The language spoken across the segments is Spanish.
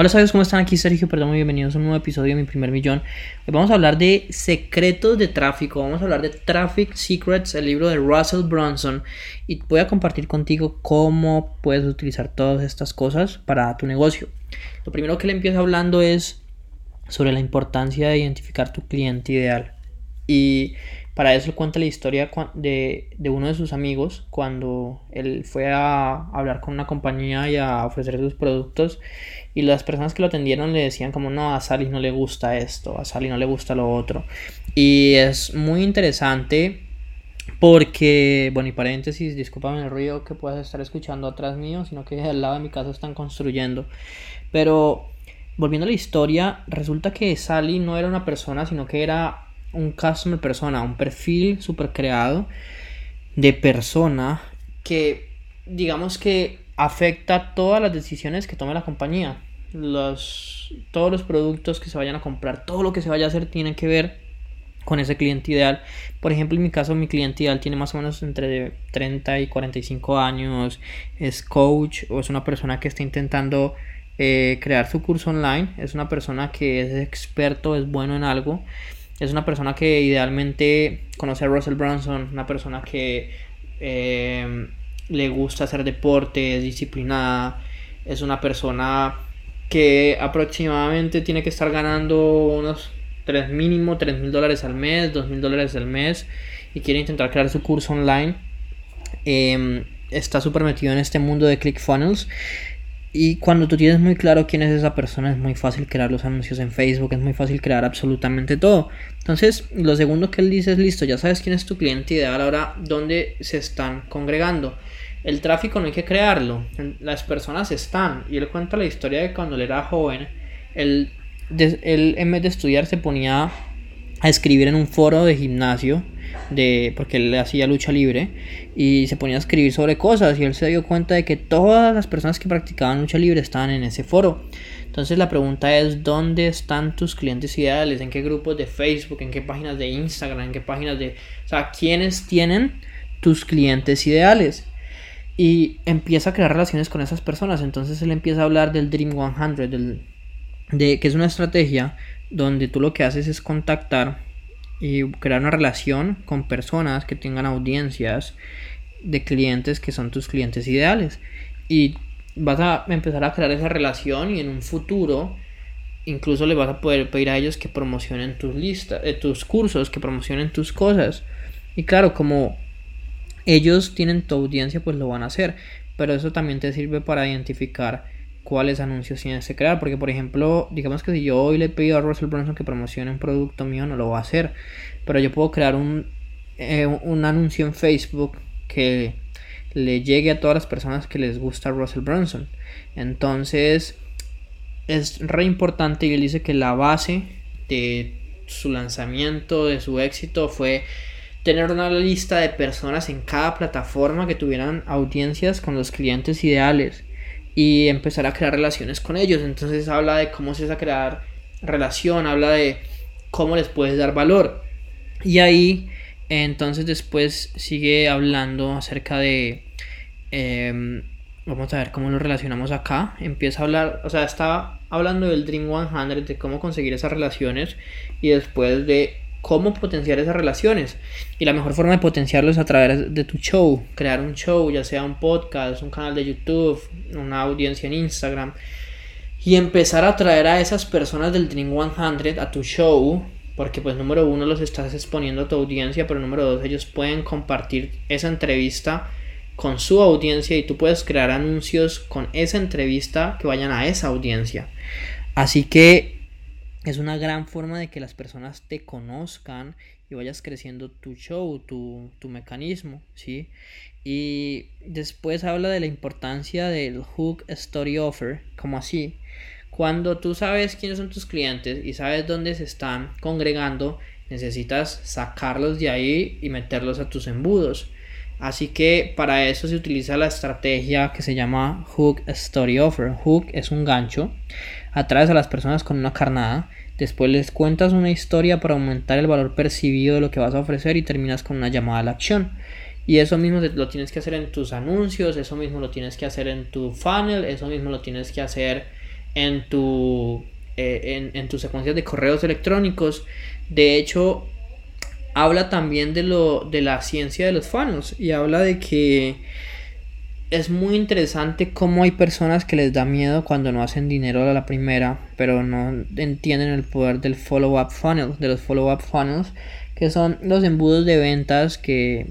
Hola, ¿sabes cómo están? Aquí Sergio, perdón, muy bienvenidos a un nuevo episodio de Mi Primer Millón. Hoy vamos a hablar de secretos de tráfico, vamos a hablar de Traffic Secrets, el libro de Russell Brunson, y voy a compartir contigo cómo puedes utilizar todas estas cosas para tu negocio. Lo primero que le empieza hablando es sobre la importancia de identificar tu cliente ideal. Y para eso cuenta la historia de, de, uno de sus amigos cuando él fue a hablar con una compañía y a ofrecer sus productos y las personas que lo atendieron le decían como no, a Sally no le gusta esto, a Sally no le gusta lo otro. Y es muy interesante porque, bueno, y paréntesis, discúlpame el ruido que puedas estar escuchando atrás mío, sino que al lado de mi casa están construyendo. Pero volviendo a la historia, resulta que Sally no era una persona, sino que era un customer persona, un perfil super creado de persona que digamos que afecta todas las decisiones que tome la compañía. Los, todos los productos que se vayan a comprar, todo lo que se vaya a hacer tiene que ver con ese cliente ideal. Por ejemplo, en mi caso, mi cliente ideal tiene más o menos entre 30 y 45 años, es coach o es una persona que está intentando eh, crear su curso online, es una persona que es experto, es bueno en algo es una persona que idealmente conoce a Russell Brunson, una persona que eh, le gusta hacer deporte, es disciplinada, es una persona que aproximadamente tiene que estar ganando unos 3 mínimo 3 mil dólares al mes, 2 mil dólares al mes y quiere intentar crear su curso online. Em, está súper metido en este mundo de ClickFunnels y cuando tú tienes muy claro quién es esa persona, es muy fácil crear los anuncios en Facebook, es muy fácil crear absolutamente todo. Entonces, lo segundo que él dice es, listo, ya sabes quién es tu cliente ideal, ahora dónde se están congregando. El tráfico no hay que crearlo, las personas están. Y él cuenta la historia de cuando él era joven, él, él en vez de estudiar se ponía a escribir en un foro de gimnasio de porque él hacía lucha libre y se ponía a escribir sobre cosas y él se dio cuenta de que todas las personas que practicaban lucha libre estaban en ese foro. Entonces la pregunta es ¿dónde están tus clientes ideales? ¿En qué grupos de Facebook? ¿En qué páginas de Instagram? ¿En qué páginas de... O sea, ¿quiénes tienen tus clientes ideales? Y empieza a crear relaciones con esas personas. Entonces él empieza a hablar del Dream 100, del, de, que es una estrategia donde tú lo que haces es contactar y crear una relación con personas que tengan audiencias de clientes que son tus clientes ideales y vas a empezar a crear esa relación y en un futuro incluso le vas a poder pedir a ellos que promocionen tus listas, eh, tus cursos, que promocionen tus cosas. Y claro, como ellos tienen tu audiencia, pues lo van a hacer. Pero eso también te sirve para identificar cuáles anuncios tienes que crear. Porque, por ejemplo, digamos que si yo hoy le pido a Russell Brunson que promocione un producto mío, no lo va a hacer. Pero yo puedo crear un, eh, un anuncio en Facebook que le llegue a todas las personas que les gusta Russell Brunson. Entonces, es re importante y él dice que la base de su lanzamiento, de su éxito, fue tener una lista de personas en cada plataforma que tuvieran audiencias con los clientes ideales y empezar a crear relaciones con ellos. Entonces habla de cómo se hace a crear relación, habla de cómo les puedes dar valor. Y ahí entonces después sigue hablando acerca de... Em, vamos a ver cómo lo relacionamos acá. Empieza a hablar, o sea, estaba hablando del Dream 100, de cómo conseguir esas relaciones y después de cómo potenciar esas relaciones. Y la mejor forma de potenciarlo es a través de tu show, crear un show, ya sea un podcast, un canal de YouTube, una audiencia en Instagram. Y empezar a atraer a esas personas del Dream 100 a tu show. Porque pues número uno los estás exponiendo a tu audiencia, pero número dos ellos pueden compartir esa entrevista con su audiencia y tú puedes crear anuncios con esa entrevista que vayan a esa audiencia. Así que es una gran forma de que las personas te conozcan y vayas creciendo tu show, tu, mecanismo, ¿sí? Y después habla de la importancia del hook story offer, como así. Cuando tú sabes quiénes son tus clientes y sabes dónde se están congregando, necesitas sacarlos de ahí y meterlos a tus embudos. Así que para eso se utiliza la estrategia que se llama Hook Story Offer. Hook es un gancho, atraes a las personas con una carnada, después les cuentas una historia para aumentar el valor percibido de lo que vas a ofrecer y terminas con una llamada a la acción. Y eso mismo lo tienes que hacer en tus anuncios, eso mismo lo tienes que hacer en tu funnel, eso mismo lo tienes que hacer en tu eh, en, tus secuencias de correos electrónicos. De hecho, habla también de lo de la ciencia de los funnels y habla de que es muy interesante cómo hay personas que les da miedo cuando no hacen dinero a la primera, pero no entienden el poder del follow-up funnel, de los follow-up funnels, que son los embudos de ventas que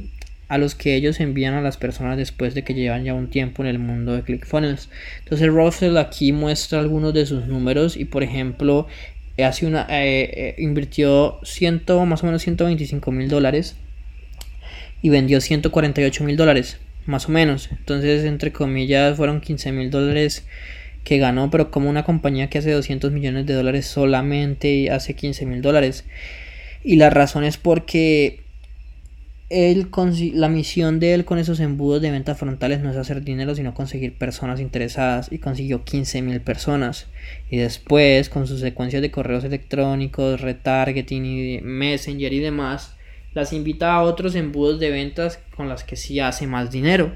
a los que ellos envían a las personas después de que llevan ya un tiempo en el mundo de ClickFunnels. Entonces Russell aquí muestra algunos de sus números y por ejemplo hace una, eh, eh, invirtió ciento, más o menos 125 mil dólares y vendió 148 mil dólares más o menos. Entonces, entre comillas, fueron 15 mil dólares que ganó, pero como una compañía que hace 200 millones de dólares solamente hace 15 mil dólares. Y la razón es porque él, la misión de él con esos embudos de ventas frontales no es hacer dinero, sino conseguir personas interesadas. Y consiguió 15 mil personas. Y después, con sus secuencias de correos electrónicos, retargeting y messenger y demás, las invita a otros embudos de ventas con las que sí hace más dinero.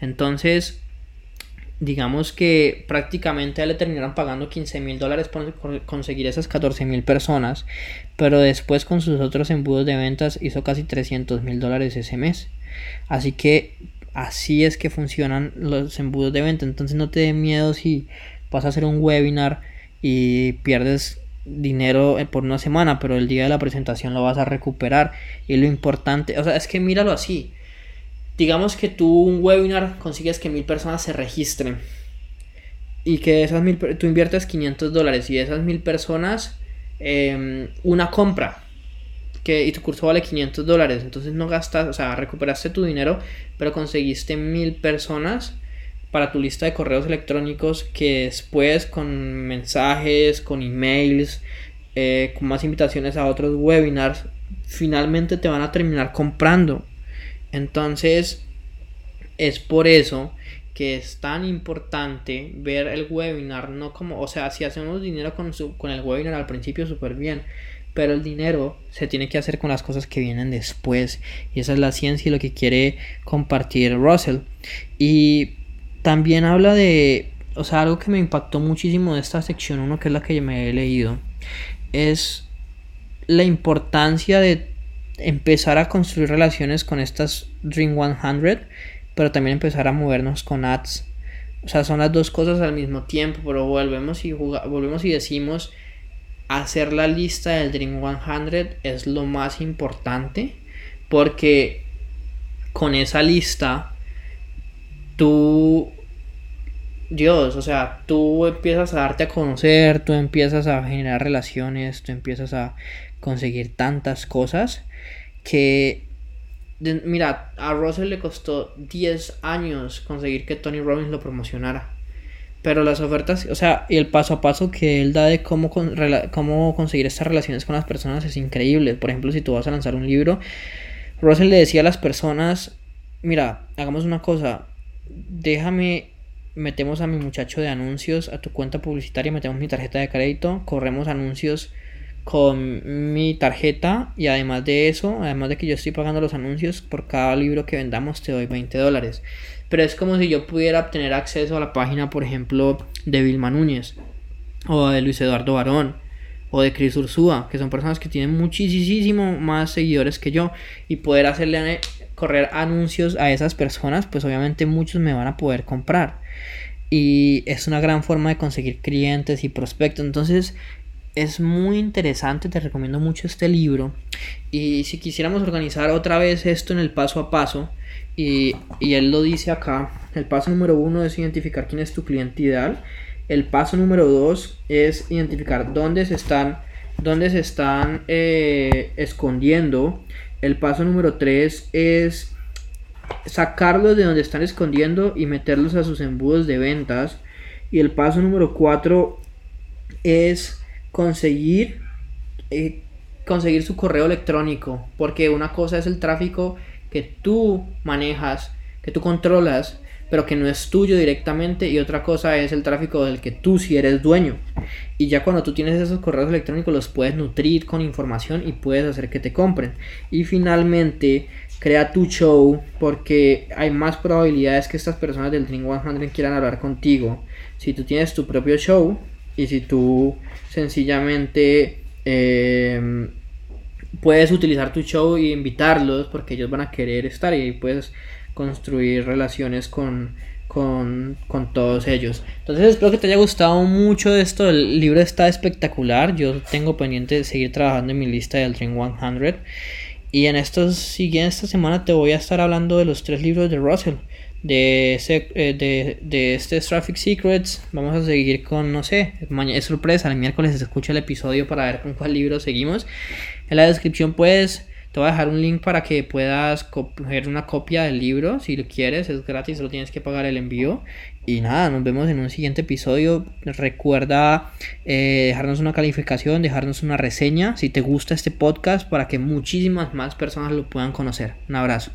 Entonces, digamos que prácticamente le terminaron pagando 15 mil dólares por conseguir esas 14 mil personas, pero después con sus otros embudos de ventas hizo casi 300 mil dólares ese mes. Así que así es que funcionan los embudos de venta. Entonces no te dé miedo si vas a hacer un webinar y pierdes dinero eh, por una semana, pero el día de la presentación lo vas a recuperar. Y lo importante, o sea, es que míralo así. Digamos que tú un webinar consigues que mil personas se registren. Y que esas mil, tú inviertes 500 dólares y esas mil personas, em, una compra. Que, y tu curso vale 500 dólares. Entonces no gastas, o sea, recuperaste tu dinero, pero conseguiste mil personas para tu lista de correos electrónicos que después con mensajes, con emails, eh, con más invitaciones a otros webinars, finalmente te van a terminar comprando. Entonces, es por eso que es tan importante ver el webinar, no como, o sea, si hacemos dinero con, con el webinar al principio, súper bien, pero el dinero se tiene que hacer con las cosas que vienen después, y esa es la ciencia y lo que quiere compartir Russell. Y también habla de, o sea, algo que me impactó muchísimo de esta sección 1, que es la que me he leído, es la importancia de empezar a construir relaciones con estas Dream 100, pero también empezar a movernos con ads. O sea, son las dos cosas al mismo tiempo, pero volvemos y, volvemos y decimos, hacer la lista del Dream 100 es lo más importante, porque con esa lista tú, Dios, o sea, tú empiezas a darte a conocer, tú empiezas a generar relaciones, tú empiezas a conseguir tantas cosas que, mira, a Russell le costó 10 años conseguir que Tony Robbins lo promocionara. Pero las ofertas, o sea, y el paso a paso que él da de cómo, cómo conseguir estas relaciones con las personas es increíble. Por ejemplo, si tú vas a lanzar un libro, Russell le decía a las personas, mira, hagamos una cosa, déjame, metemos a mi muchacho de anuncios a tu cuenta publicitaria, metemos mi tarjeta de crédito, corremos anuncios con mi tarjeta y además de eso, además de que yo estoy pagando los anuncios, por cada libro que vendamos te doy 20 dólares. Pero es como si yo pudiera obtener acceso a la página, por ejemplo, de Vilma Núñez o de Luis Eduardo Barón o de Chris Ursúa, que son personas que tienen muchísimo más seguidores que yo y poder hacerle correr anuncios a esas personas, pues obviamente muchos me van a poder comprar. Y es una gran forma de conseguir clientes y prospectos. Entonces es muy interesante, te recomiendo mucho este libro. Y si quisiéramos organizar otra vez esto en el paso a paso, y, y él lo dice acá, el paso número uno es identificar quién es tu cliente ideal. El paso número dos es identificar dónde se están, dónde se están eh, escondiendo el paso número 3 es sacarlos de donde están escondiendo y meterlos a sus embudos de ventas. Y el paso número 4 es conseguir, eh, conseguir su correo electrónico. Porque una cosa es el tráfico que tú manejas, que tú controlas pero que no es tuyo directamente y otra cosa es el tráfico del que tú sí eres dueño. Y ya cuando tú tienes esos correos electrónicos los puedes nutrir con información y puedes hacer que te compren. Y finalmente, crea tu show porque hay más probabilidades que estas personas del Dream 100 quieran hablar contigo. Si tú tienes tu propio show, y si tú sencillamente em, puedes utilizar tu show y invitarlos porque ellos van a querer estar y puedes construir relaciones con, con, con, todos ellos. Entonces espero que te haya gustado mucho esto. El libro está espectacular. Yo tengo pendiente de seguir trabajando en mi lista del Dream 100. Y en estos siguientes esta semana te voy a estar hablando de los tres libros de Russell. De, ese, eh, de, de este Traffic Secrets. Vamos a seguir con, no sé, es sorpresa. El miércoles se escucha el episodio para ver con cuál libro seguimos. En la descripción puedes te voy a dejar un link para que puedas coger una copia del libro si lo quieres, es gratis, solo tienes que pagar el envío. Y nada, nos vemos en un siguiente episodio. Recuerda eh, dejarnos una calificación, dejarnos una reseña si te gusta este podcast para que muchísimas más personas lo puedan conocer. Un abrazo.